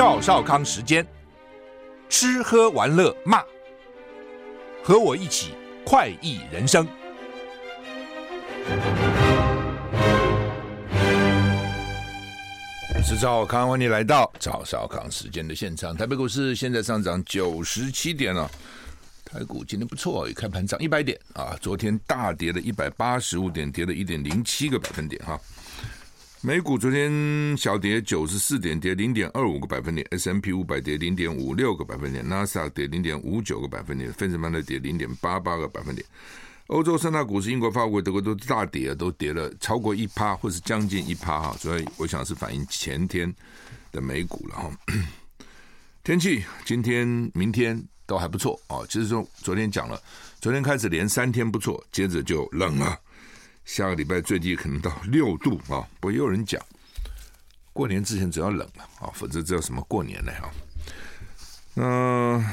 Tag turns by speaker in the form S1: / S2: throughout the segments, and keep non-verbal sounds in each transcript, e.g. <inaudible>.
S1: 赵少康时间，吃喝玩乐骂，和我一起快意人生。是赵少康，欢迎你来到赵少康时间的现场。台北股市现在上涨九十七点了，台股今天不错，一开盘涨一百点啊，昨天大跌了一百八十五点，跌了一点零七个百分点哈。美股昨天小跌九十四点，跌零点二五个百分点；S M P 五百跌零点五六个百分点；N A S A 跌零点五九个百分点；费城半导体跌零点八八个百分点。欧洲三大股市，英国、法国、德国都大跌啊，都跌了超过一趴，或是将近一趴哈。所以我想是反映前天的美股了哈。天气今天、明天都还不错啊。其实说昨天讲了，昨天开始连三天不错，接着就冷了。下个礼拜最低可能到六度啊！不有人讲，过年之前只要冷了啊，否则这叫什么过年呢？哈，那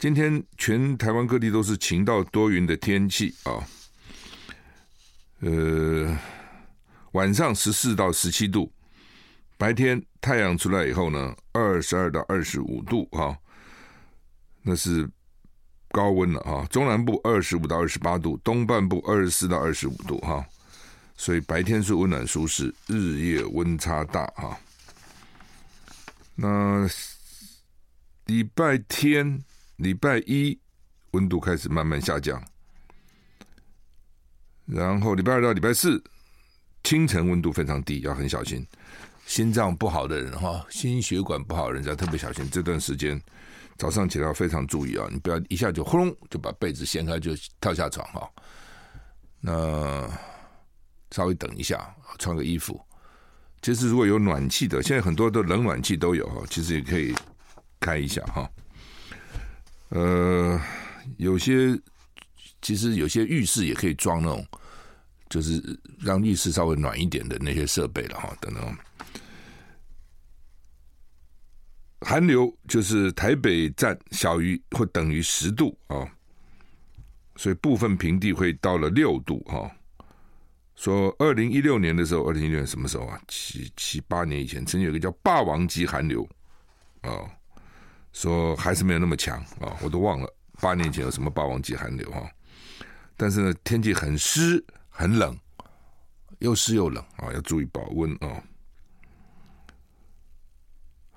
S1: 今天全台湾各地都是晴到多云的天气啊。呃，晚上十四到十七度，白天太阳出来以后呢，二十二到二十五度啊，那是。高温了啊！中南部二十五到二十八度，东半部二十四到二十五度哈，所以白天是温暖舒适，日夜温差大哈。那礼拜天、礼拜一温度开始慢慢下降，然后礼拜二到礼拜四清晨温度非常低，要很小心。心脏不好的人哈，心血管不好人要特别小心这段时间。早上起来要非常注意啊！你不要一下就轰就把被子掀开就跳下床哈。那稍微等一下，穿个衣服。其实如果有暖气的，现在很多的冷暖气都有哈，其实也可以开一下哈。呃，有些其实有些浴室也可以装那种，就是让浴室稍微暖一点的那些设备了哈，等等。寒流就是台北站小于或等于十度啊，所以部分平地会到了六度哈。说二零一六年的时候，二零一六年什么时候啊？七七八年以前，曾经有个叫霸王级寒流啊，说还是没有那么强啊，我都忘了八年前有什么霸王级寒流哈。但是呢，天气很湿很冷，又湿又冷啊，要注意保温啊。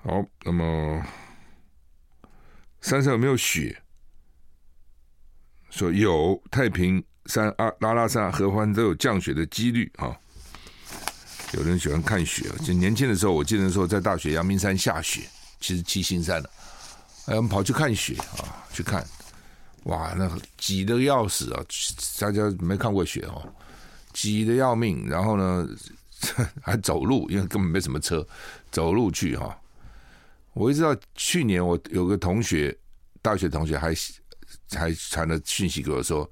S1: 好，那么山上有没有雪？说有，太平山、阿拉拉山、合欢都有降雪的几率啊。有人喜欢看雪，就年轻的时候，我记得说在大学阳明山下雪，其实七星山了，哎，我们跑去看雪啊，去看，哇，那挤得要死啊！大家没看过雪哦，挤得要命，然后呢 <laughs> 还走路，因为根本没什么车，走路去哈。我一直到去年，我有个同学，大学同学还还传了讯息给我说，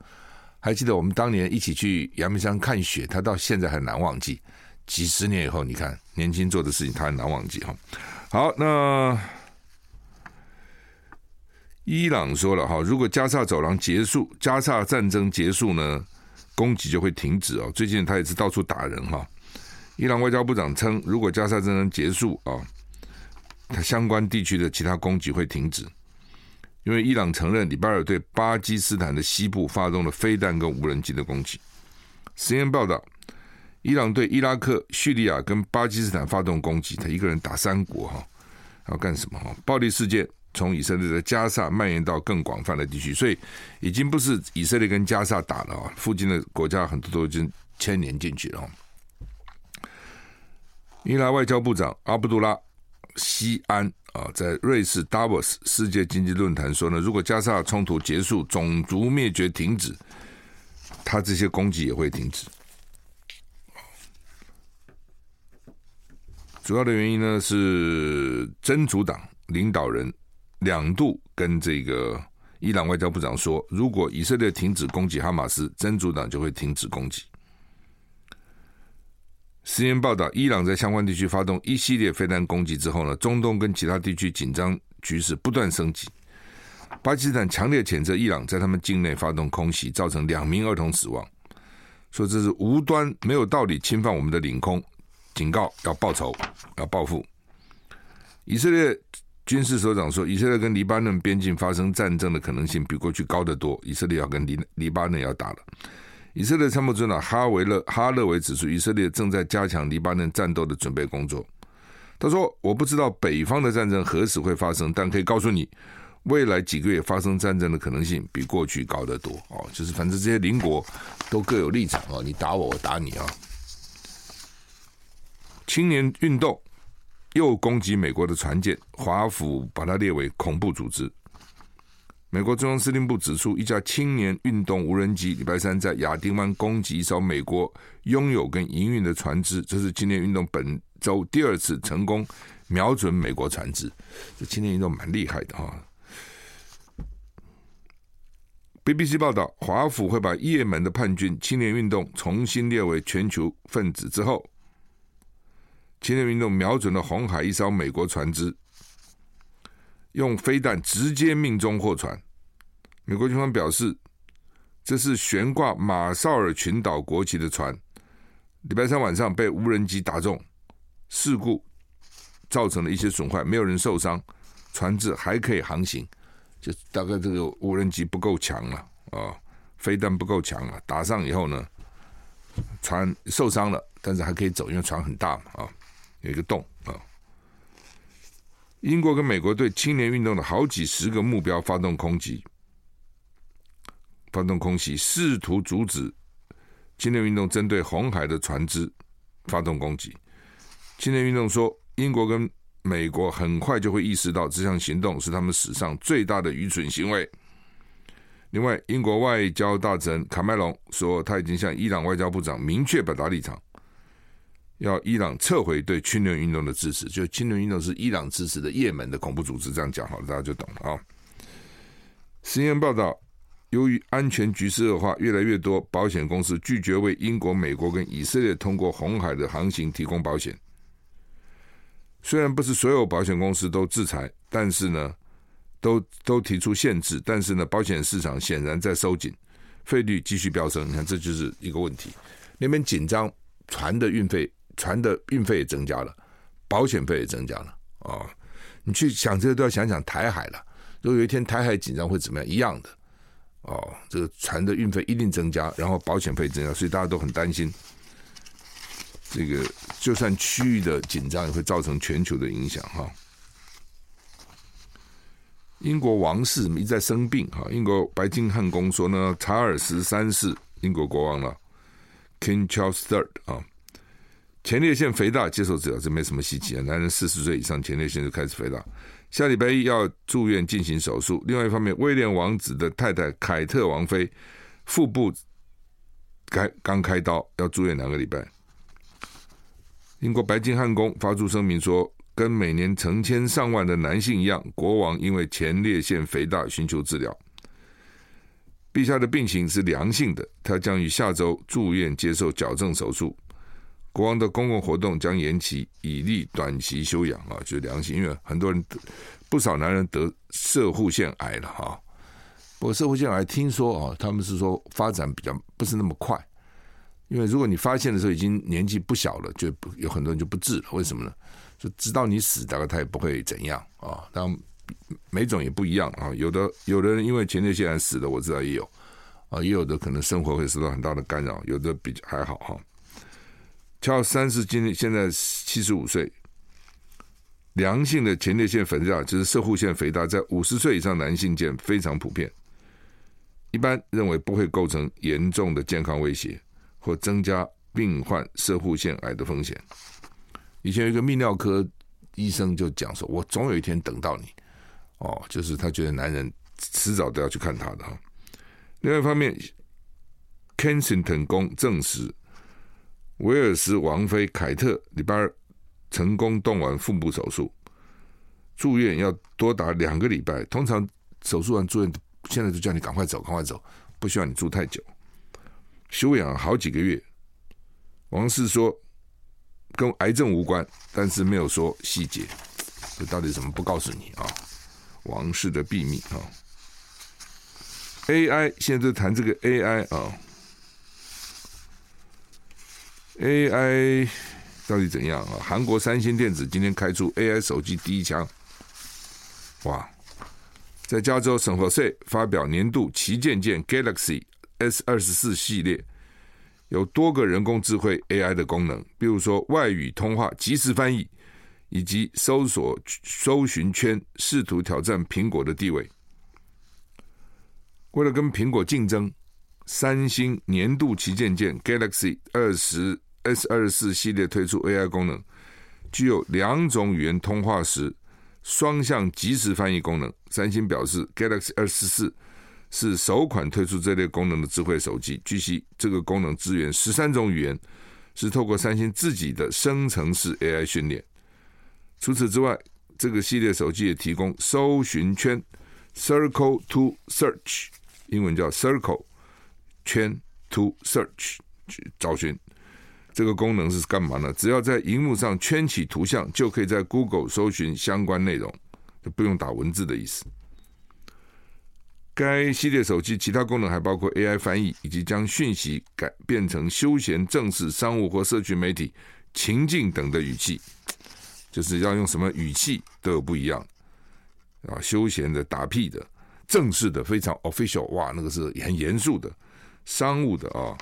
S1: 还记得我们当年一起去阳明山看雪，他到现在很难忘记。几十年以后，你看年轻做的事情，他很难忘记哈。好，那伊朗说了哈，如果加沙走廊结束，加沙战争结束呢，攻击就会停止哦。最近他也是到处打人哈。伊朗外交部长称，如果加沙战争结束啊。它相关地区的其他攻击会停止，因为伊朗承认礼拜二对巴基斯坦的西部发动了飞弹跟无人机的攻击。实验报道，伊朗对伊拉克、叙利亚跟巴基斯坦发动攻击，他一个人打三国哈，要干什么哈？暴力事件从以色列的加萨蔓延到更广泛的地区，所以已经不是以色列跟加萨打了啊，附近的国家很多都已经牵连进去了。伊拉外交部长阿卜杜拉。西安啊，在瑞士达沃斯世界经济论坛说呢，如果加沙冲突结束，种族灭绝停止，他这些攻击也会停止。主要的原因呢是真主党领导人两度跟这个伊朗外交部长说，如果以色列停止攻击哈马斯，真主党就会停止攻击。实验报道，伊朗在相关地区发动一系列飞弹攻击之后呢，中东跟其他地区紧张局势不断升级。巴基斯坦强烈谴责伊朗在他们境内发动空袭，造成两名儿童死亡，说这是无端、没有道理侵犯我们的领空，警告要报仇、要报复。以色列军事首长说，以色列跟黎巴嫩边境发生战争的可能性比过去高得多。以色列要跟黎黎巴嫩要打了。以色列参谋长哈维勒哈勒维指出，以色列正在加强黎巴嫩战斗的准备工作。他说：“我不知道北方的战争何时会发生，但可以告诉你，未来几个月发生战争的可能性比过去高得多。”哦，就是反正这些邻国都各有立场哦，你打我，我打你啊。青年运动又攻击美国的船舰，华府把它列为恐怖组织。美国中央司令部指出，一架青年运动无人机礼拜三在亚丁湾攻击一艘美国拥有跟营运的船只，这是青年运动本。周第二次成功瞄准美国船只，这青年运动蛮厉害的哈。BBC 报道，华府会把也门的叛军青年运动重新列为全球分子之后，青年运动瞄准了红海一艘美国船只，用飞弹直接命中货船。美国军方表示，这是悬挂马绍尔群岛国旗的船，礼拜三晚上被无人机打中。事故造成了一些损坏，没有人受伤，船只还可以航行。就大概这个无人机不够强了啊，飞弹不够强了，打上以后呢，船受伤了，但是还可以走，因为船很大嘛啊，有一个洞啊。英国跟美国对青年运动的好几十个目标发动空袭，发动空袭，试图阻止青年运动针对红海的船只发动攻击。青年运动说，英国跟美国很快就会意识到这项行动是他们史上最大的愚蠢行为。另外，英国外交大臣卡麦隆说，他已经向伊朗外交部长明确表达立场，要伊朗撤回对青年运动的支持。就青年运动是伊朗支持的也门的恐怖组织，这样讲好了，大家就懂了啊。新闻报道，由于安全局势恶化，越来越多保险公司拒绝为英国、美国跟以色列通过红海的航行提供保险。虽然不是所有保险公司都制裁，但是呢，都都提出限制。但是呢，保险市场显然在收紧，费率继续飙升。你看，这就是一个问题。那边紧张，船的运费，船的运费也增加了，保险费也增加了啊、你去想这个都要想想台海了。如果有一天台海紧张会怎么样？一样的哦，这个船的运费一定增加，然后保险费增加，所以大家都很担心。这个就算区域的紧张也会造成全球的影响哈。英国王室一直在生病哈，英国白金汉宫说呢，查尔斯三世英国国王了，King Charles Third 啊，前列腺肥大接受治疗，这没什么稀奇啊，男人四十岁以上前列腺就开始肥大，下礼拜一要住院进行手术。另外一方面，威廉王子的太太凯特王妃腹部开刚开刀，要住院两个礼拜。英国白金汉宫发出声明说，跟每年成千上万的男性一样，国王因为前列腺肥大寻求治疗。陛下的病情是良性的，他将于下周住院接受矫正手术。国王的公共活动将延期，以利短期休养啊，就是良性。因为很多人不少男人得射护腺癌了哈。不过射护腺癌听说啊，他们是说发展比较不是那么快。因为如果你发现的时候已经年纪不小了，就有很多人就不治了。为什么呢？就直到你死，大概他也不会怎样啊。当然每种也不一样啊。有的有的人因为前列腺癌死了，我知道也有啊，也有的可能生活会受到很大的干扰，有的比较还好哈。乔三世今现在七十五岁，良性的前列腺肥大就是射护腺肥大，在五十岁以上男性间非常普遍，一般认为不会构成严重的健康威胁。或增加病患射护腺癌的风险。以前有一个泌尿科医生就讲说：“我总有一天等到你。”哦，就是他觉得男人迟早都要去看他的哈。另外一方面，Kensington 宫证实，威尔斯王妃凯特礼拜二成功动完腹部手术，住院要多达两个礼拜。通常手术完住院，现在就叫你赶快走，赶快走，不需要你住太久。休养好几个月，王室说跟癌症无关，但是没有说细节，这到底怎么不告诉你啊？王室的秘密啊！AI 现在在谈这个 AI 啊，AI 到底怎样啊？韩国三星电子今天开出 AI 手机第一枪，哇！在加州圣何塞发表年度旗舰舰 Galaxy S 二十四系列，有多个人工智慧 AI 的功能，比如说外语通话即时翻译，以及搜索搜寻圈，试图挑战苹果的地位。为了跟苹果竞争，三星年度旗舰舰 Galaxy 二十 S 二十四系列推出 AI 功能，具有两种语言通话时。双向即时翻译功能，三星表示，Galaxy 二十四是首款推出这类功能的智慧手机。据悉，这个功能支援十三种语言，是透过三星自己的生成式 AI 训练。除此之外，这个系列手机也提供搜寻圈 （Circle to Search），英文叫 Circle 圈 to Search 去找寻。这个功能是干嘛呢？只要在荧幕上圈起图像，就可以在 Google 搜寻相关内容，就不用打文字的意思。该系列手机其他功能还包括 AI 翻译，以及将讯息改变成休闲、正式、商务或社群媒体情境等的语气，就是要用什么语气都有不一样啊，休闲的、打屁的、正式的、非常 official，哇，那个是很严肃的、商务的啊。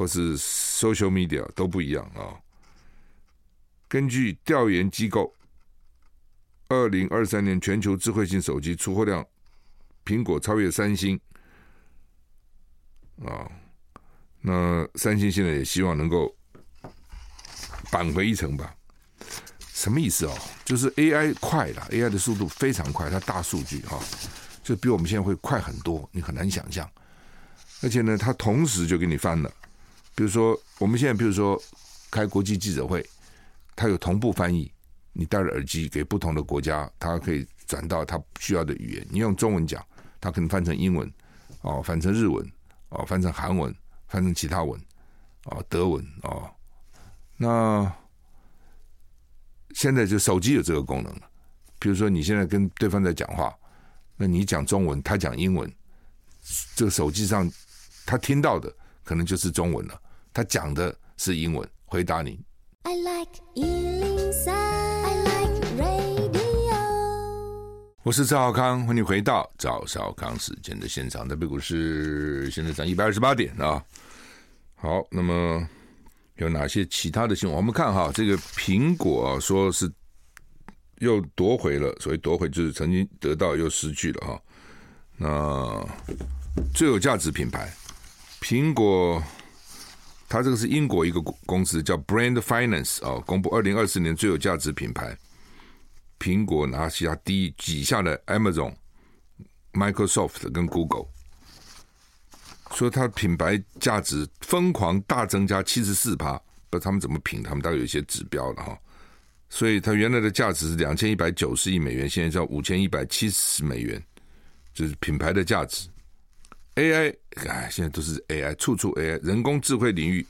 S1: 或是 social media 都不一样啊。根据调研机构，二零二三年全球智慧型手机出货量，苹果超越三星啊。那三星现在也希望能够扳回一城吧？什么意思哦？就是 AI 快了，AI 的速度非常快，它大数据哈，就比我们现在会快很多，你很难想象。而且呢，它同时就给你翻了。比如说，我们现在比如说开国际记者会，它有同步翻译。你戴着耳机给不同的国家，它可以转到它需要的语言。你用中文讲，它可能翻成英文，哦，翻成日文，哦，翻成韩文，翻成其他文，哦，德文，哦。那现在就手机有这个功能了。比如说你现在跟对方在讲话，那你讲中文，他讲英文，这个手机上他听到的。可能就是中文了，他讲的是英文，回答你。I like 103, I like radio。我是赵少康，欢迎回到赵少康时间的现场。台北股市现在涨一百二十八点啊。好，那么有哪些其他的新闻？我们看哈，这个苹果啊，说是又夺回了，所以夺回就是曾经得到又失去了哈。那最有价值品牌。苹果，它这个是英国一个公司叫 Brand Finance 啊，公布二零二四年最有价值品牌。苹果拿下第一，挤下了 Amazon、Microsoft 跟 Google，说它品牌价值疯狂大增加七十四趴，不知道他们怎么评，他们大概有一些指标了哈。所以它原来的价值是两千一百九十亿美元，现在叫五千一百七十美元，就是品牌的价值。AI，哎，现在都是 AI，处处 AI，人工智慧领域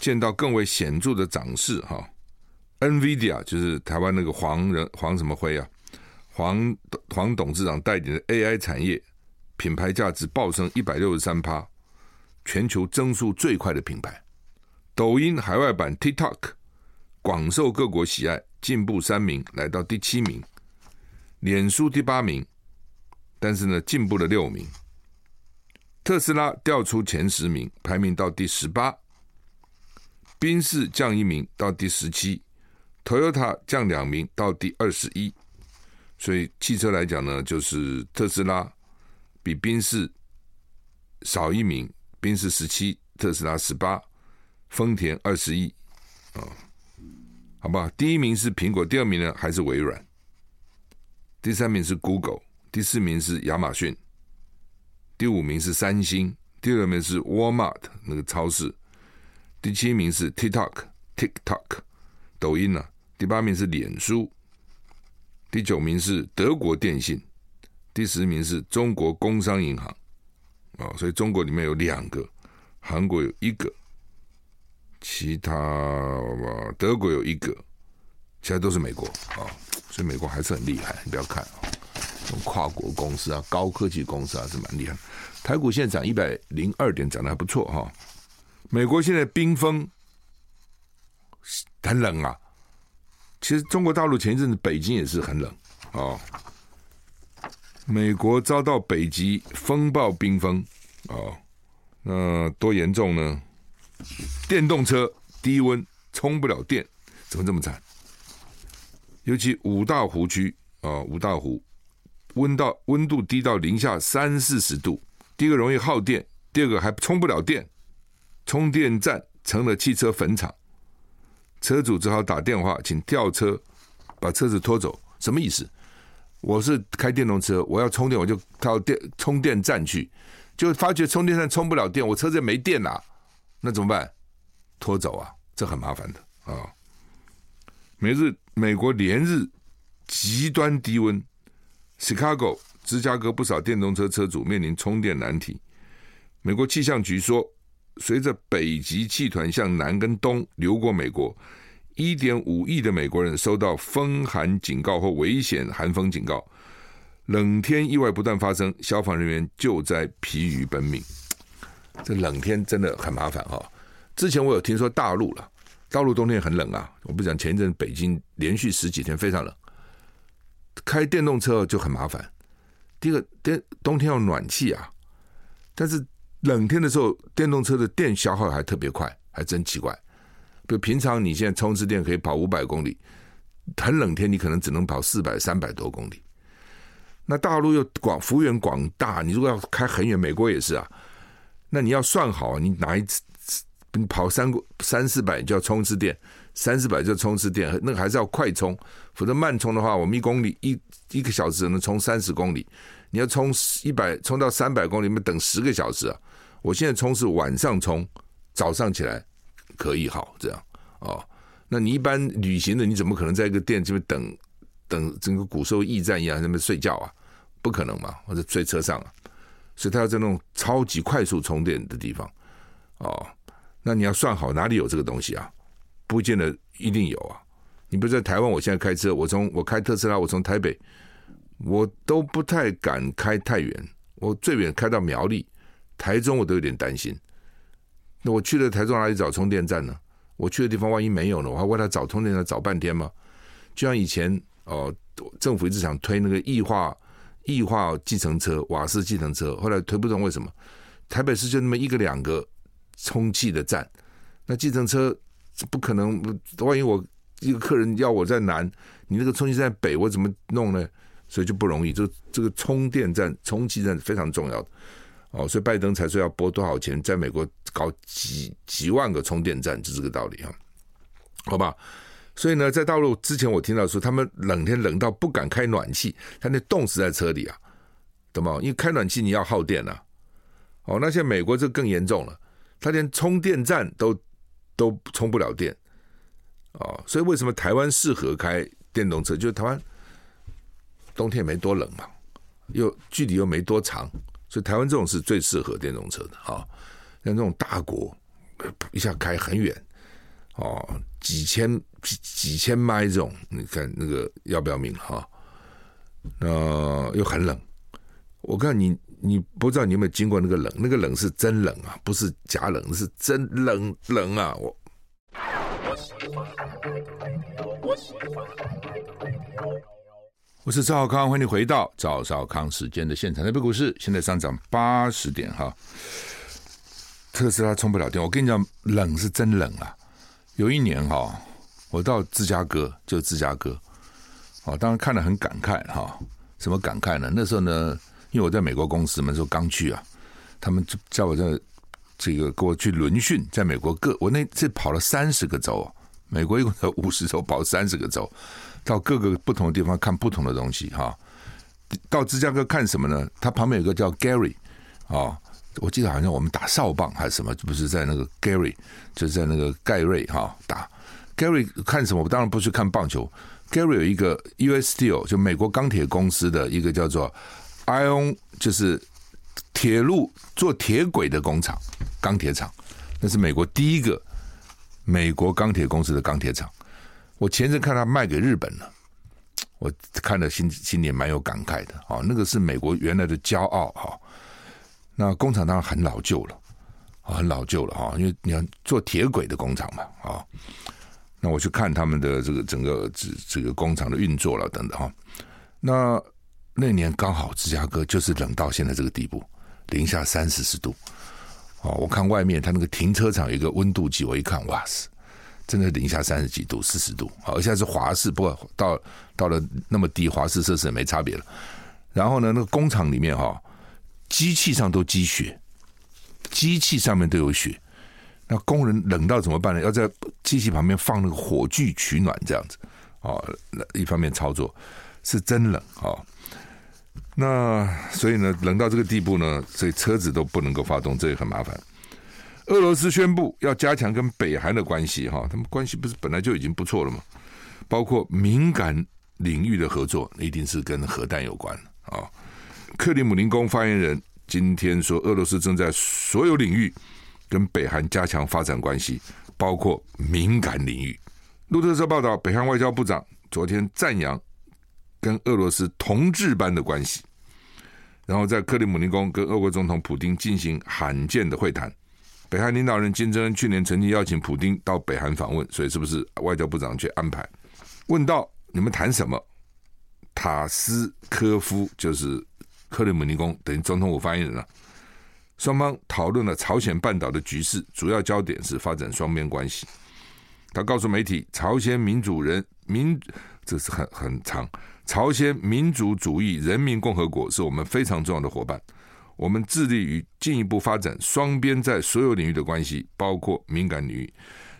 S1: 见到更为显著的涨势哈。NVIDIA 就是台湾那个黄人黄什么辉啊，黄黄董事长带领的 AI 产业品牌价值暴升一百六十三趴，全球增速最快的品牌。抖音海外版 TikTok 广受各国喜爱，进步三名来到第七名。脸书第八名，但是呢进步了六名。特斯拉掉出前十名，排名到第十八。宾士降一名到第十七，Toyota 降两名到第二十一。所以汽车来讲呢，就是特斯拉比宾士少一名，宾士十七，特斯拉十八，丰田二十一。啊，好吧，第一名是苹果，第二名呢还是微软，第三名是 Google，第四名是亚马逊。第五名是三星，第六名是 Walmart 那个超市，第七名是 TikTok TikTok 抖音呢、第八名是脸书，第九名是德国电信，第十名是中国工商银行，啊、哦，所以中国里面有两个，韩国有一个，其他吧德国有一个，其他都是美国。啊、所以美国还是很厉害，你不要看啊。这种跨国公司啊，高科技公司啊，是蛮厉害。台股现在涨一百零二点，涨得还不错哈。美国现在冰封，很冷啊。其实中国大陆前一阵子北京也是很冷哦。美国遭到北极风暴冰封哦，那多严重呢？电动车低温充不了电，怎么这么惨？尤其五大湖区啊，五大湖温到温度低到零下三四十度，第一个容易耗电，第二个还充不了电，充电站成了汽车坟场，车主只好打电话请吊车把车子拖走。什么意思？我是开电动车，我要充电，我就到电充电站去，就发觉充电站充不了电，我车子没电了，那怎么办？拖走啊，这很麻烦的啊。每日美国连日极端低温，Chicago 芝加哥不少电动车车主面临充电难题。美国气象局说，随着北极气团向南跟东流过美国，一点五亿的美国人收到风寒警告或危险寒风警告，冷天意外不断发生，消防人员救灾疲于奔命。这冷天真的很麻烦哈。之前我有听说大陆了。大陆冬天很冷啊！我不讲前一阵北京连续十几天非常冷，开电动车就很麻烦。第一个，电冬天要暖气啊，但是冷天的时候，电动车的电消耗还特别快，还真奇怪。比如平常你现在充一次电可以跑五百公里，很冷天你可能只能跑四百、三百多公里。那大陆又广幅员广大，你如果要开很远，美国也是啊，那你要算好，你哪一次？你跑三三四百就要充一次电，三四百就要充一次电，那个还是要快充，否则慢充的话，我们一公里一一个小时只能充三十公里，你要充一百充到三百公里，那等十个小时啊！我现在充是晚上充，早上起来可以好这样哦。那你一般旅行的，你怎么可能在一个店这边等等整个古时候驿站一样在那边睡觉啊？不可能嘛，或者睡车上啊？所以他要在那种超级快速充电的地方哦。那你要算好哪里有这个东西啊？不见得一定有啊。你比如在台湾，我现在开车，我从我开特斯拉，我从台北，我都不太敢开太远。我最远开到苗栗、台中，我都有点担心。那我去了台中哪里找充电站呢？我去的地方万一没有呢？我还为他找充电站找半天吗？就像以前哦，政府一直想推那个异化异化计程车、瓦斯计程车，后来推不动，为什么？台北市就那么一个两个。充气的站，那计程车不可能。万一我一个客人要我在南，你那个充气站在北，我怎么弄呢？所以就不容易。这这个充电站、充气站是非常重要的哦。所以拜登才说要拨多少钱，在美国搞几几万个充电站，就这个道理啊。好吧。所以呢，在大陆之前我听到说，他们冷天冷到不敢开暖气，他那冻死在车里啊，懂吗？因为开暖气你要耗电呐、啊。哦，那现在美国这更严重了。他连充电站都都充不了电，哦，所以为什么台湾适合开电动车？就是台湾冬天没多冷嘛，又距离又没多长，所以台湾这种是最适合电动车的啊。像这种大国，一下开很远，哦，几千几几千迈这种，你看那个要不要命哈？那又很冷，我看你。你不知道你有没有经过那个冷？那个冷是真冷啊，不是假冷，是真冷冷啊！我我是赵少康，欢迎你回到赵少康时间的现场。台北股市现在上涨八十点哈，特斯拉充不了电。我跟你讲，冷是真冷啊！有一年哈，我到芝加哥，就芝加哥，哦，当然看了很感慨哈。什么感慨呢？那时候呢？因为我在美国公司嘛，那时候刚去啊，他们就叫我这这个给我去轮训，在美国各我那次跑了三十个州，美国一共有五十州，跑三十个州，到各个不同的地方看不同的东西哈。到芝加哥看什么呢？他旁边有个叫 Gary 啊，我记得好像我们打哨棒还是什么，不是在那个 Gary，就是在那个盖瑞哈打 Gary 看什么？我当然不去看棒球。Gary 有一个 U.S. Steel，就美国钢铁公司的一个叫做。Ion，就是铁路做铁轨的工厂，钢铁厂，那是美国第一个美国钢铁公司的钢铁厂。我前阵看他卖给日本了，我看了心心里蛮有感慨的啊。那个是美国原来的骄傲哈。那工厂当然很老旧了，很老旧了哈，因为你要做铁轨的工厂嘛啊。那我去看他们的这个整个这这个工厂的运作了等等哈。那那年刚好芝加哥就是冷到现在这个地步，零下三四十度。哦，我看外面他那个停车场有一个温度计，我一看，哇塞，真的零下三十几度、四十度。好，现在是华氏，不过到到了那么低，华氏摄氏也没差别了。然后呢，那个工厂里面哈，机器上都积雪，机器上面都有雪。那工人冷到怎么办呢？要在机器旁边放那个火炬取暖，这样子。哦，一方面操作是真冷哦。那所以呢，冷到这个地步呢，所以车子都不能够发动，这也很麻烦。俄罗斯宣布要加强跟北韩的关系，哈，他们关系不是本来就已经不错了吗？包括敏感领域的合作，一定是跟核弹有关啊。克里姆林宫发言人今天说，俄罗斯正在所有领域跟北韩加强发展关系，包括敏感领域。路透社报道，北韩外交部长昨天赞扬跟俄罗斯同志般的关系。然后在克里姆林宫跟俄国总统普丁进行罕见的会谈。北韩领导人金正恩去年曾经邀请普丁到北韩访问，所以是不是外交部长去安排？问到你们谈什么？塔斯科夫就是克里姆林宫等于总统府发言人了。双方讨论了朝鲜半岛的局势，主要焦点是发展双边关系。他告诉媒体，朝鲜民主人民这是很很长。朝鲜民主主义人民共和国是我们非常重要的伙伴，我们致力于进一步发展双边在所有领域的关系，包括敏感领域。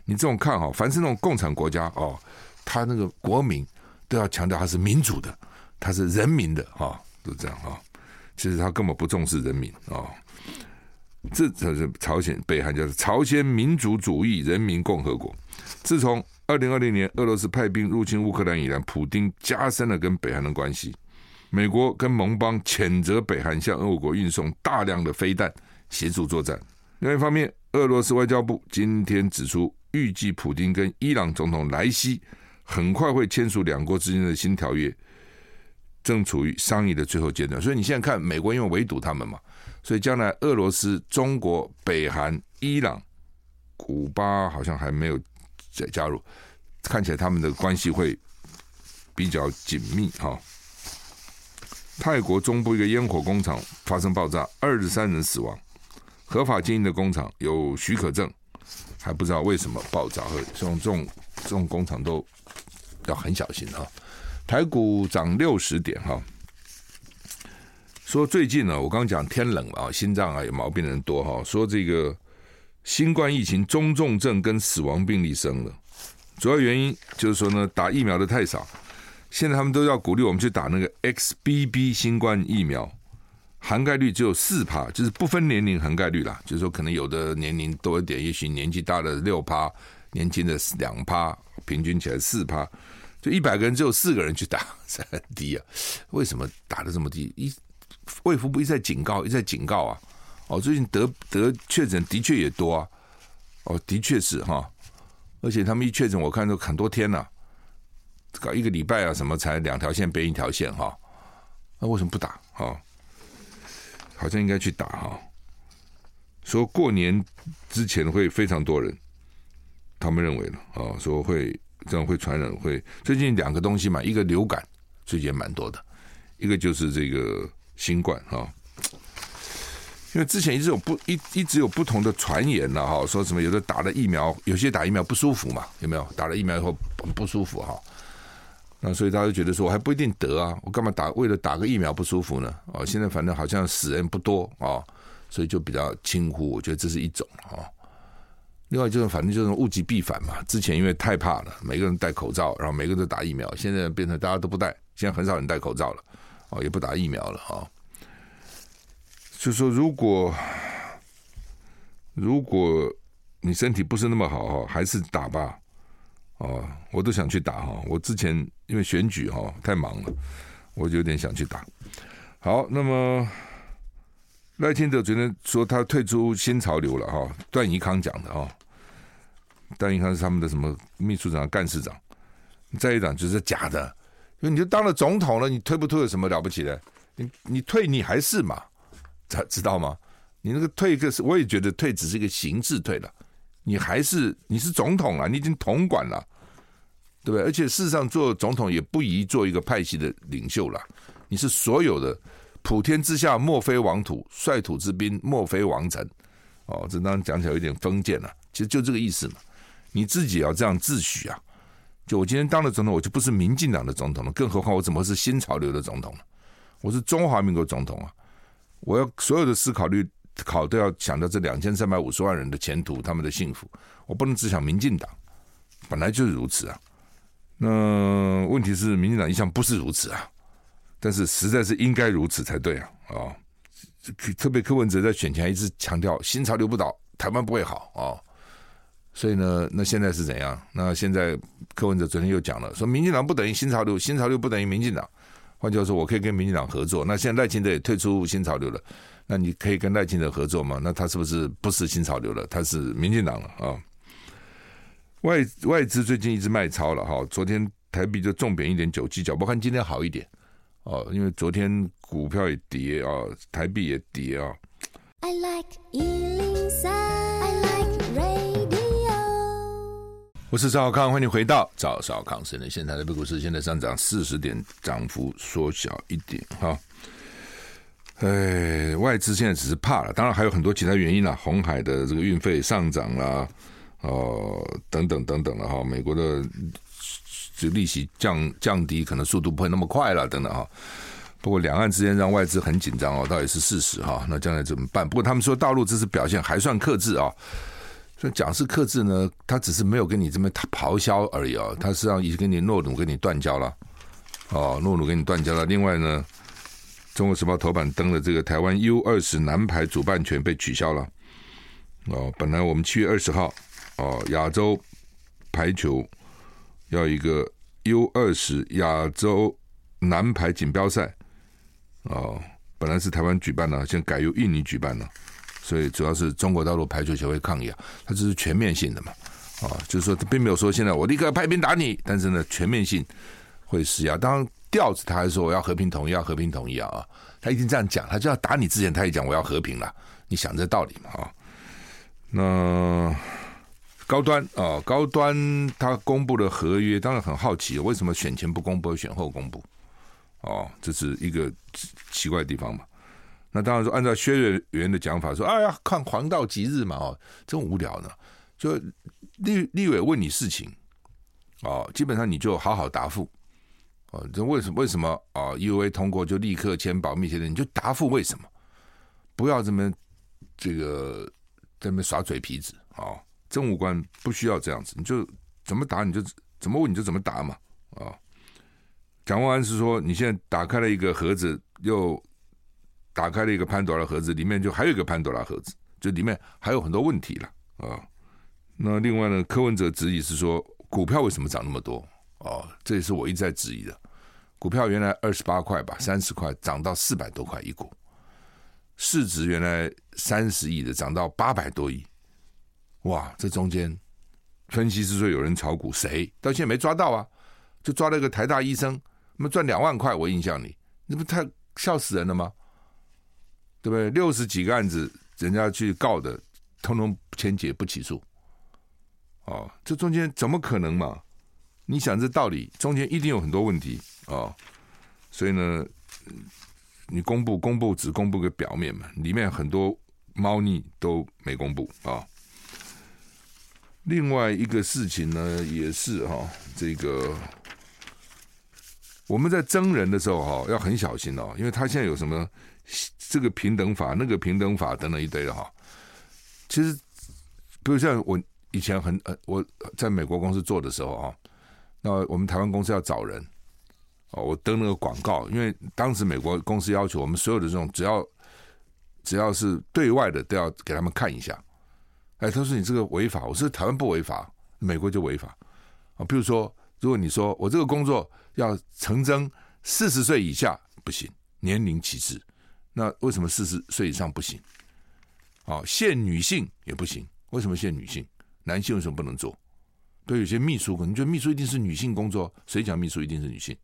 S1: 你这种看哈，凡是那种共产国家哦，他那个国民都要强调他是民主的，他是人民的哈，都这样哈。其实他根本不重视人民啊。这才是朝鲜北韩叫做朝鲜民主主义人民共和国，自从二零二零年，俄罗斯派兵入侵乌克兰以来，普丁加深了跟北韩的关系。美国跟盟邦谴责北韩向俄国运送大量的飞弹，协助作战。另一方面，俄罗斯外交部今天指出，预计普丁跟伊朗总统莱西很快会签署两国之间的新条约，正处于商议的最后阶段。所以你现在看，美国因为围堵他们嘛，所以将来俄罗斯、中国、北韩、伊朗、古巴好像还没有。再加入，看起来他们的关系会比较紧密哈。泰国中部一个烟火工厂发生爆炸，二十三人死亡。合法经营的工厂有许可证，还不知道为什么爆炸。这种这种这种工厂都要很小心哈。台股涨六十点哈。说最近呢，我刚讲天冷了啊，心脏啊有毛病的人多哈。说这个。新冠疫情中重症跟死亡病例升了，主要原因就是说呢，打疫苗的太少。现在他们都要鼓励我们去打那个 XBB 新冠疫苗，涵盖率只有四趴，就是不分年龄涵盖率啦。就是说，可能有的年龄多一点，也许年纪大的六趴，年轻的两趴，平均起来四趴，就一百个人只有四个人去打，这很低啊。为什么打的这么低？一卫福部一再警告，一再警告啊。哦，最近得得确诊的确也多啊，哦，的确是哈，而且他们一确诊，我看都很多天了，搞一个礼拜啊，什么才两条线变一条线哈，那为什么不打？哈，好像应该去打哈，说过年之前会非常多人，他们认为呢，啊，说会这样会传染，会最近两个东西嘛，一个流感最近也蛮多的，一个就是这个新冠哈。因为之前一直有不一一直有不同的传言了哈，说什么有的打了疫苗，有些打疫苗不舒服嘛，有没有？打了疫苗以后不舒服哈，那所以大家就觉得说我还不一定得啊，我干嘛打？为了打个疫苗不舒服呢？哦，现在反正好像死人不多啊，所以就比较轻忽，我觉得这是一种啊。另外就是反正就是物极必反嘛，之前因为太怕了，每个人戴口罩，然后每个人都打疫苗，现在变成大家都不戴，现在很少人戴口罩了，哦，也不打疫苗了哈。就说如果如果你身体不是那么好哈，还是打吧，哦，我都想去打哈。我之前因为选举哈太忙了，我就有点想去打。好，那么赖清德昨天说他退出新潮流了哈，段宜康讲的哈，段宜康是他们的什么秘书长、干事长，再一讲就是假的，因为你就当了总统了，你退不退有什么了不起的？你你退你还是嘛。他知道吗？你那个退个是，我也觉得退只是一个形式退了，你还是你是总统了，你已经统管了，对不对？而且事实上，做总统也不宜做一个派系的领袖了。你是所有的普天之下莫非王土，率土之滨莫非王臣。哦，这当然讲起来有点封建了，其实就这个意思嘛。你自己要这样自诩啊！就我今天当了总统，我就不是民进党的总统了，更何况我怎么是新潮流的总统呢？我是中华民国总统啊！我要所有的思考虑考都要想到这两千三百五十万人的前途，他们的幸福，我不能只想民进党，本来就是如此啊。那问题是，民进党一向不是如此啊，但是实在是应该如此才对啊！啊、哦，特别柯文哲在选前一直强调新潮流不倒，台湾不会好啊。哦所以呢，那现在是怎样？那现在柯文哲昨天又讲了，说民进党不等于新潮流，新潮流不等于民进党。换句话说，我可以跟民进党合作。那现在赖清德也退出新潮流了，那你可以跟赖清德合作吗？那他是不是不是新潮流了？他是民进党了啊？外外资最近一直卖超了哈，昨天台币就重贬一点九七角，我看今天好一点哦，因为昨天股票也跌啊，台币也跌啊。I like 我是赵少康，欢迎回到赵少康新闻。现在的股市现在上涨四十点，涨幅缩小一点哈。哎，外资现在只是怕了，当然还有很多其他原因啦，红海的这个运费上涨啦，哦，等等等等了哈。美国的这利息降降低，可能速度不会那么快了，等等哈。不过两岸之间让外资很紧张哦，到底是事实哈。那将来怎么办？不过他们说大陆这次表现还算克制啊。所以讲是克制呢，他只是没有跟你这么咆哮而已啊，他实际上已经跟你诺鲁跟你断交了，哦，诺鲁跟你断交了。另外呢，《中国时报》头版登了这个台湾 U 二十男排主办权被取消了，哦，本来我们七月二十号，哦，亚洲排球要一个 U 二十亚洲男排锦标赛，哦，本来是台湾举办的，现在改由印尼举办了。所以主要是中国大陆排球协会抗议啊，它这是全面性的嘛，啊，就是说他并没有说现在我立刻派兵打你，但是呢，全面性会施压。当然调子他还说我要和平统一，要和平统一啊，他一定这样讲，他就要打你之前他也讲我要和平了，你想这道理嘛啊？那高端啊，高端他公布的合约，当然很好奇，为什么选前不公布，选后公布？哦，这是一个奇怪的地方嘛。那当然说，按照薛瑞元的讲法说，哎呀，看黄道吉日嘛，哦，真无聊呢。就立立委问你事情，哦，基本上你就好好答复，哦，这为什么为什么啊？EUA 通过就立刻签保密协定，你就答复为什么？不要这么这个这么耍嘴皮子啊、哦！政务官不需要这样子，你就怎么答你就怎么问你就怎么答嘛，啊、哦？蒋万安是说，你现在打开了一个盒子，又。打开了一个潘多拉盒子，里面就还有一个潘多拉盒子，就里面还有很多问题了啊。那另外呢，柯文哲质疑是说，股票为什么涨那么多？哦，这也是我一再质疑的。股票原来二十八块吧，三十块涨到四百多块一股，市值原来三十亿的涨到八百多亿，哇！这中间分析师说有人炒股，谁？到现在没抓到啊？就抓了一个台大医生，那么赚两万块，我印象里，那不太笑死人了吗？对不对？六十几个案子，人家去告的，通通签结不起诉。哦，这中间怎么可能嘛？你想这道理，中间一定有很多问题哦。所以呢，你公布公布只公布个表面嘛，里面很多猫腻都没公布啊、另外一个事情呢，也是哈、哦，这个我们在征人的时候哈、哦，要很小心哦，因为他现在有什么？这个平等法，那个平等法等等一堆的哈，其实比如像我以前很呃，我在美国公司做的时候啊，那我们台湾公司要找人哦，我登那个广告，因为当时美国公司要求我们所有的这种只要只要是对外的都要给他们看一下，哎，他说你这个违法，我说台湾不违法，美国就违法啊。比如说，如果你说我这个工作要成征四十岁以下不行，年龄歧视。那为什么四十岁以上不行？啊，限女性也不行。为什么限女性？男性为什么不能做？都，有些秘书可能觉得秘书一定是女性工作，谁讲秘书一定是女性？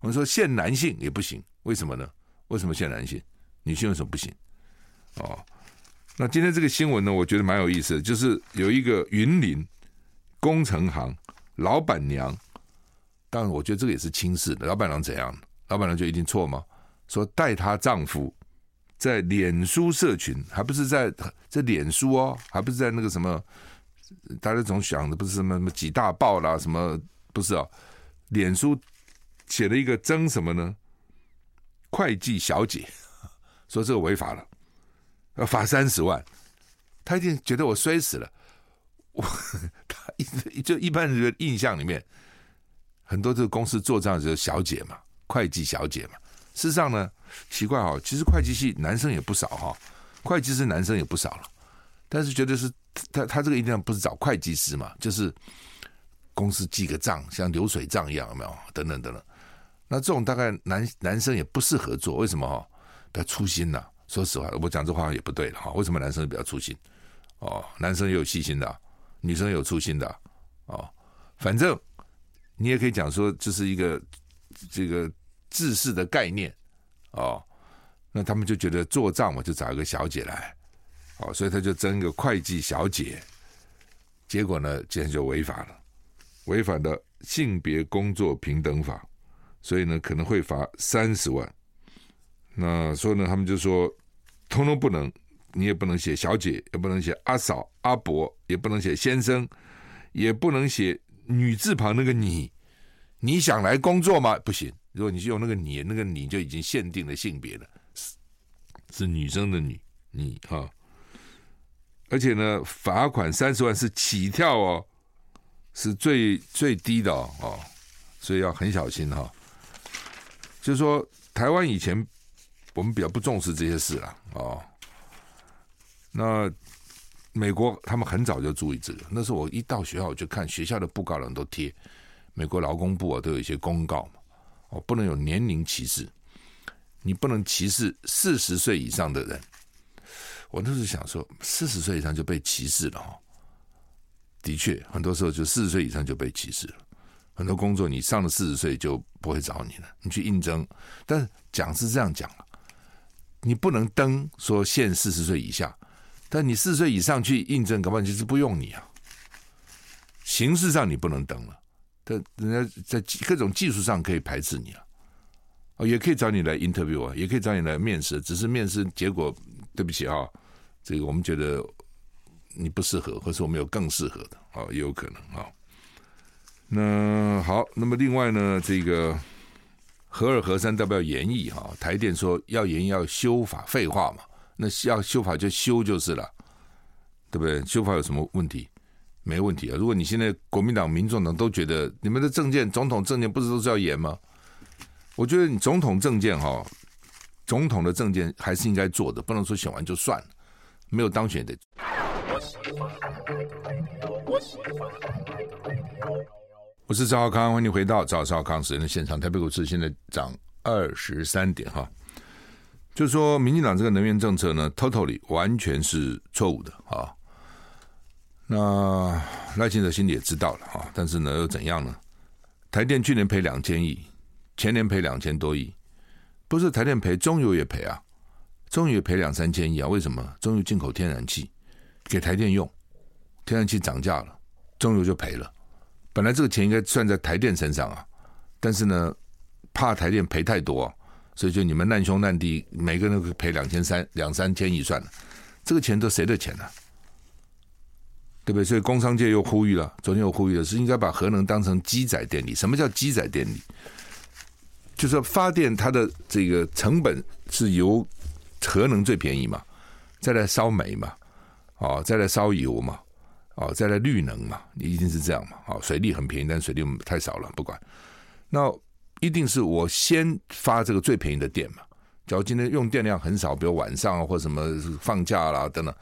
S1: 我们说限男性也不行，为什么呢？为什么限男性？女性为什么不行？哦，那今天这个新闻呢，我觉得蛮有意思的，就是有一个云林工程行老板娘当然，我觉得这个也是轻视的。老板娘怎样？老板娘就一定错吗？说带她丈夫在脸书社群，还不是在这脸书哦，还不是在那个什么？大家总想的不是什么什么几大报啦，什么不是哦？脸书写了一个征什么呢？会计小姐说这个违法了，要罚三十万。他一定觉得我摔死了。<laughs> 我他一就一般人的印象里面。很多这个公司做账就是小姐嘛，会计小姐嘛。事实上呢，奇怪哈，其实会计系男生也不少哈，会计师男生也不少了。但是觉得是他他这个一定要不是找会计师嘛，就是公司记个账，像流水账一样，有没有？等等等等。那这种大概男男生也不适合做，为什么哈？比较粗心呐。说实话，我讲这话也不对了哈。为什么男生比较粗心？哦，男生也有细心的，女生也有粗心的哦，反正。你也可以讲说，就是一个这个制式的概念哦。那他们就觉得做账嘛，就找一个小姐来，哦，所以他就征一个会计小姐。结果呢，竟然就违法了，违反了性别工作平等法，所以呢，可能会罚三十万。那所以呢，他们就说，通通不能，你也不能写小姐，也不能写阿嫂、阿伯，也不能写先生，也不能写。女字旁那个你，你想来工作吗？不行。如果你是用那个你，那个你就已经限定了性别了，是是女生的女你哈。而且呢，罚款三十万是起跳哦，是最最低的哦，哦，所以要很小心哈。就是说，台湾以前我们比较不重视这些事了哦。那。美国他们很早就注意这个，那时候我一到学校我就看学校的布告栏都贴，美国劳工部啊都有一些公告嘛，哦，不能有年龄歧视，你不能歧视四十岁以上的人。我那时候想说，四十岁以上就被歧视了哈。的确，很多时候就四十岁以上就被歧视了，很多工作你上了四十岁就不会找你了，你去应征，但是讲是这样讲，你不能登说限四十岁以下。但你四十岁以上去应征，搞不好就是不用你啊。形式上你不能登了，但人家在各种技术上可以排斥你啊。哦，也可以找你来 interview 啊，也可以找你来面试，只是面试结果对不起啊，这个我们觉得你不适合，或是我们有更适合的啊，也有可能啊。那好，那么另外呢，这个合二合三要不要延役哈？台电说要演要修法，废话嘛。那要修法就修就是了，对不对？修法有什么问题？没问题啊！如果你现在国民党、民众党都觉得你们的政见、总统政见不是都是要严吗？我觉得你总统政见哈，总统的政见还是应该做的，不能说选完就算了，没有当选的。我是赵少康，欢迎回到赵少康时间的现场。台北股市现在涨二十三点哈。就是说，民进党这个能源政策呢，totally 完全是错误的啊。那赖清德心里也知道了啊，但是呢，又怎样呢？台电去年赔两千亿，前年赔两千多亿，不是台电赔，中油也赔啊，中油也赔两三千亿啊。为什么？中油进口天然气给台电用，天然气涨价了，中油就赔了。本来这个钱应该算在台电身上啊，但是呢，怕台电赔太多。所以就你们难兄难弟，每个人都赔两千三两三千亿算了，这个钱都谁的钱呢、对不对？所以工商界又呼吁了，昨天又呼吁了，是应该把核能当成机载电力。什么叫机载电力？就是发电它的这个成本是由核能最便宜嘛，再来烧煤嘛，哦，再来烧油嘛，哦，再来绿能嘛，你一定是这样嘛？哦，水利很便宜，但水利太少了，不管那。一定是我先发这个最便宜的电嘛？假如今天用电量很少，比如晚上啊或什么放假啦等等，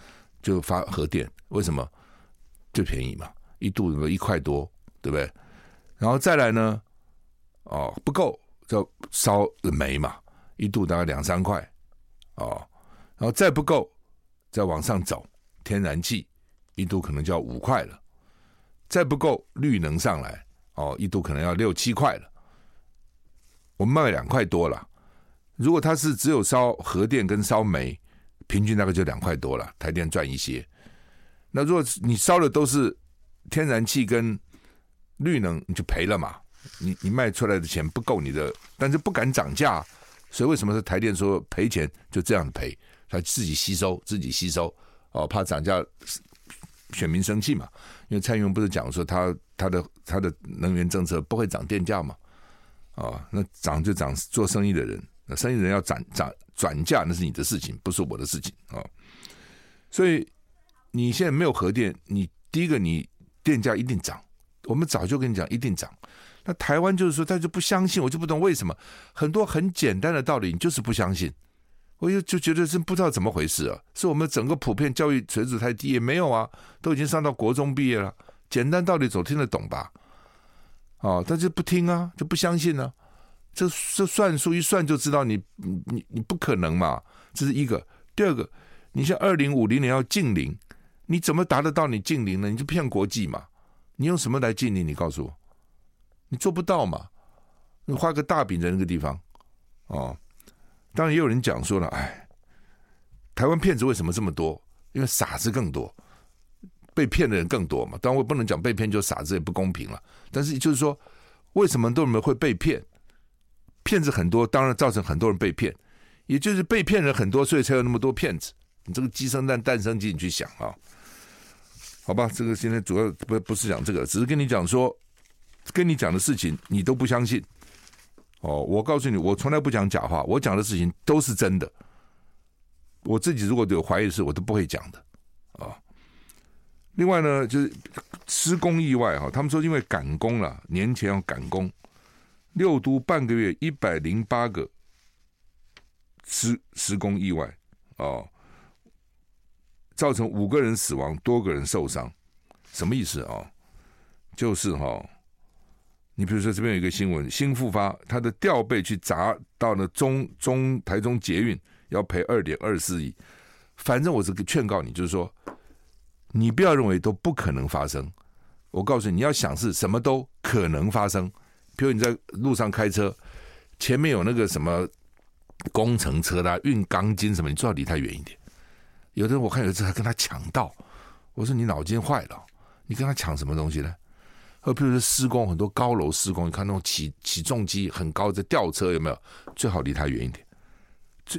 S1: 就发核电。为什么？最便宜嘛，一度什么一块多，对不对？然后再来呢，哦不够就烧煤嘛，一度大概两三块，哦，然后再不够再往上走，天然气一度可能就要五块了，再不够绿能上来，哦一度可能要六七块了。我们卖两块多了，如果它是只有烧核电跟烧煤，平均大概就两块多了，台电赚一些。那如果你烧的都是天然气跟绿能，你就赔了嘛，你你卖出来的钱不够你的，但是不敢涨价，所以为什么是台电说赔钱就这样赔，他自己吸收自己吸收哦，怕涨价选民生气嘛。因为蔡英文不是讲说他他的他的能源政策不会涨电价嘛？啊，那涨就涨，做生意的人，那生意人要涨涨转价，那是你的事情，不是我的事情啊。所以你现在没有核电，你第一个你电价一定涨，我们早就跟你讲一定涨。那台湾就是说他就不相信，我就不懂为什么很多很简单的道理你就是不相信，我就就觉得真不知道怎么回事啊，是我们整个普遍教育水准太低也没有啊，都已经上到国中毕业了，简单道理总听得懂吧？哦，他就不听啊，就不相信呢、这这算数一算就知道你你你不可能嘛。这是一个。第二个，你像二零五零年要净零，你怎么达得到你近邻呢？你就骗国际嘛。你用什么来近邻？你告诉我，你做不到嘛。你画个大饼在那个地方，哦。当然也有人讲说了，哎，台湾骗子为什么这么多？因为傻子更多。被骗的人更多嘛？当然我不能讲被骗就傻子也不公平了。但是就是说，为什么多人会被骗？骗子很多，当然造成很多人被骗。也就是被骗人很多，所以才有那么多骗子。你这个鸡生蛋，蛋生鸡，你去想啊？好吧，这个现在主要不不是讲这个，只是跟你讲说，跟你讲的事情你都不相信。哦，我告诉你，我从来不讲假话，我讲的事情都是真的。我自己如果有怀疑的事，我都不会讲的啊。另外呢，就是施工意外哈，他们说因为赶工了，年前要赶工，六都半个月一百零八个施施工意外哦，造成五个人死亡，多个人受伤，什么意思啊？就是哈，你比如说这边有一个新闻，新复发，他的吊背去砸到了中中台中捷运，要赔二点二四亿，反正我这个劝告你，就是说。你不要认为都不可能发生，我告诉你，你要想是什么都可能发生。比如你在路上开车，前面有那个什么工程车啦、运钢筋什么，你最好离他远一点。有的人我看有一次还跟他抢道，我说你脑筋坏了，你跟他抢什么东西呢？呃，比如说施工很多高楼施工，你看那种起起重机很高的吊车有没有？最好离他远一点。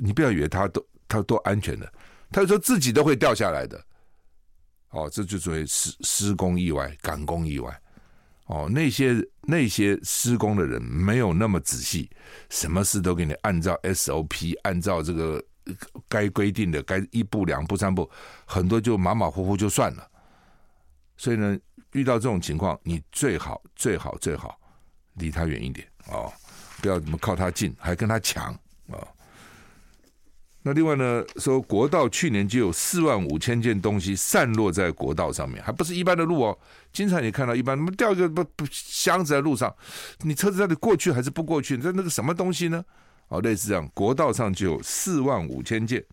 S1: 你不要以为他都他都安全的，他说自己都会掉下来的。哦，这就作为施施工意外、赶工意外。哦，那些那些施工的人没有那么仔细，什么事都给你按照 SOP，按照这个该规定的该一步两步三步，很多就马马虎虎就算了。所以呢，遇到这种情况，你最好最好最好离他远一点哦，不要怎么靠他近，还跟他抢啊。哦那另外呢，说国道去年就有四万五千件东西散落在国道上面，还不是一般的路哦。经常你看到一般，那么掉一个不不箱子在路上，你车子到底过去还是不过去？这那个什么东西呢？哦，类似这样，国道上就有四万五千件，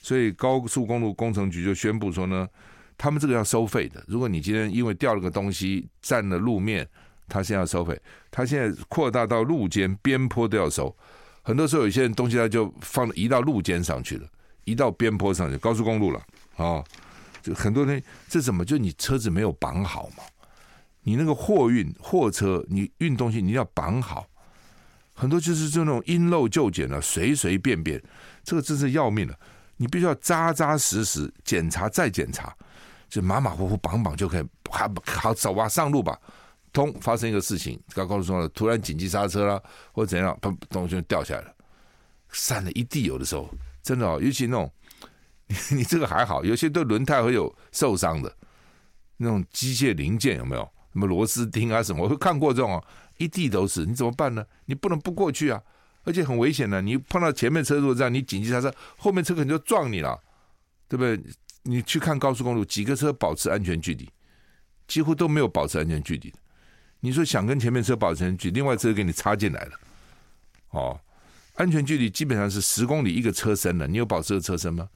S1: 所以高速公路工程局就宣布说呢，他们这个要收费的。如果你今天因为掉了个东西占了路面，他现在要收费，他现在扩大到路肩边坡都要收。很多时候，有些人东西他就放移到路肩上去了，移到边坡上去，高速公路了啊、哦！就很多人，这怎么就你车子没有绑好嘛？你那个货运货车，你运东西你要绑好。很多就是就那种因漏就简了，随随便便，这个真是要命了。你必须要扎扎实实检查再检查，就马马虎虎绑绑就可以，好好走啊，上路吧。通发生一个事情，刚告诉说了，突然紧急刹车了，或者怎样，砰，东西就掉下来了，散了一地。有的时候真的哦，尤其那种你你这个还好，有些对轮胎会有受伤的那种机械零件有没有？什么螺丝钉啊什么？我会看过这种，一地都是。你怎么办呢？你不能不过去啊，而且很危险的。你碰到前面车如果这样，你紧急刹车，后面车可能就撞你了，对不对？你去看高速公路，几个车保持安全距离，几乎都没有保持安全距离的。你说想跟前面车保持安全距离，另外车给你插进来了，哦，安全距离基本上是十公里一个车身了。你有保持的车身吗？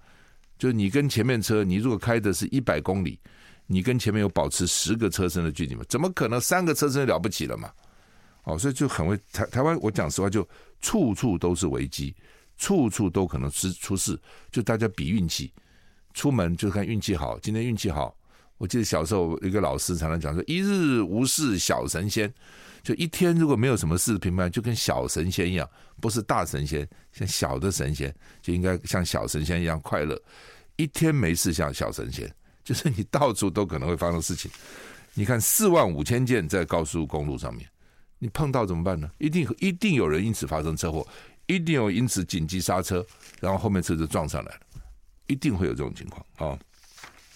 S1: 就你跟前面车，你如果开的是一百公里，你跟前面有保持十个车身的距离吗？怎么可能三个车身了不起了嘛？哦，所以就很危台台湾，我讲实话，就处处都是危机，处处都可能出出事，就大家比运气，出门就看运气好，今天运气好。我记得小时候一个老师常常讲说：“一日无事小神仙。”就一天如果没有什么事，平凡就跟小神仙一样，不是大神仙，像小的神仙就应该像小神仙一样快乐。一天没事像小神仙，就是你到处都可能会发生事情。你看四万五千件在高速公路上面，你碰到怎么办呢？一定一定有人因此发生车祸，一定有因此紧急刹车，然后后面车子撞上来了，一定会有这种情况啊、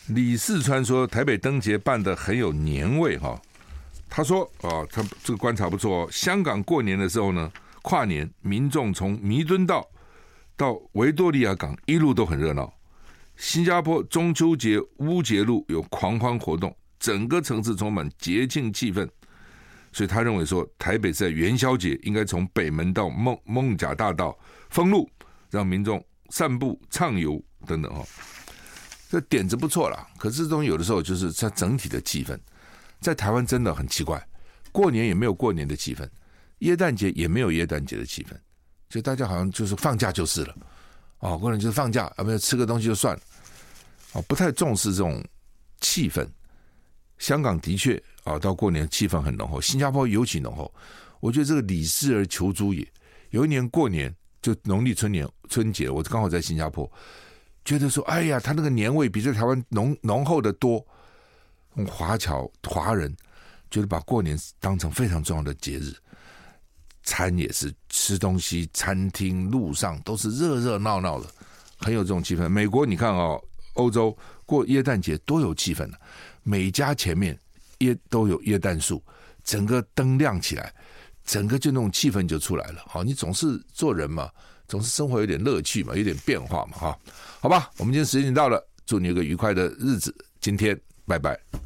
S1: 李四川说台北灯节办得很有年味哈。他说啊，他这个观察不错。香港过年的时候呢，跨年民众从弥敦道到维多利亚港一路都很热闹。新加坡中秋节乌节路有狂欢活动，整个城市充满节庆气氛。所以他认为说，台北在元宵节应该从北门到艋艋舺大道封路，让民众散步畅游等等哈。这点子不错啦，可是这种有的时候就是它整体的气氛。在台湾真的很奇怪，过年也没有过年的气氛，耶诞节也没有耶诞节的气氛，就大家好像就是放假就是了，哦，过年就是放假，啊，没有吃个东西就算了，哦，不太重视这种气氛。香港的确啊，到过年气氛很浓厚，新加坡尤其浓厚。我觉得这个李氏而求诸也，有一年过年就农历春年春节，我刚好在新加坡，觉得说，哎呀，他那个年味比在台湾浓浓厚的多。华侨华人觉得把过年当成非常重要的节日，餐也是吃东西，餐厅路上都是热热闹闹的，很有这种气氛。美国你看哦，欧洲过耶诞节多有气氛呢，每家前面都有椰蛋树，整个灯亮起来，整个就那种气氛就出来了。好，你总是做人嘛，总是生活有点乐趣嘛，有点变化嘛，哈，好吧，我们今天时间到了，祝你有个愉快的日子，今天拜拜。